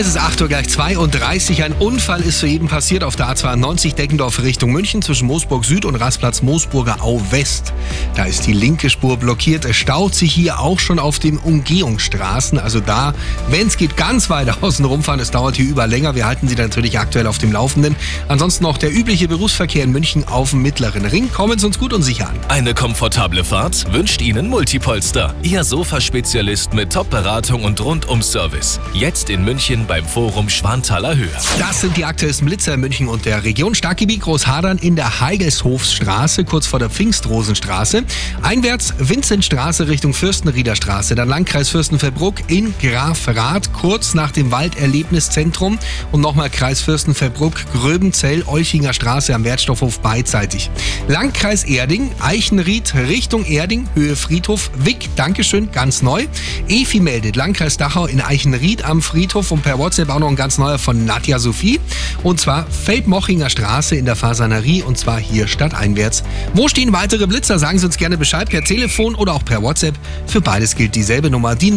es ist 8 Uhr gleich 32. Ein Unfall ist soeben passiert auf der A92 Deckendorf Richtung München zwischen Moosburg Süd und Rastplatz Moosburger Au West. Da ist die linke Spur blockiert. Es staut sich hier auch schon auf den Umgehungsstraßen. Also da, wenn es geht, ganz weit außen rumfahren. Es dauert hier über länger. Wir halten Sie natürlich aktuell auf dem Laufenden. Ansonsten noch der übliche Berufsverkehr in München auf dem mittleren Ring. Kommen Sie uns gut und sicher an. Eine komfortable Fahrt wünscht Ihnen Multipolster. Ihr Sofaspezialist mit Top-Beratung und Rundum-Service. Jetzt in München beim Forum Schwanthaler Höhe. Das sind die aktuellsten Blitzer in München und der Region. Starkgebiet Großhadern in der Heigelshofsstraße, kurz vor der Pfingstrosenstraße. Einwärts Vinzentstraße Richtung Fürstenrieder Straße, dann Landkreis Fürstenfeldbruck in Grafrath, kurz nach dem Walderlebniszentrum und nochmal Kreis Fürstenfeldbruck, Gröbenzell, Olchinger Straße am Wertstoffhof beidseitig. Landkreis Erding, Eichenried Richtung Erding, Höhe Friedhof, Wick, Dankeschön, ganz neu. Efi meldet, Landkreis Dachau in Eichenried am Friedhof und per WhatsApp auch noch ein ganz neuer von Nadja Sophie. Und zwar Feldmochinger Straße in der Fasanerie und zwar hier stadteinwärts. Wo stehen weitere Blitzer? Sagen Sie uns gerne Bescheid per Telefon oder auch per WhatsApp. Für beides gilt dieselbe Nummer. Die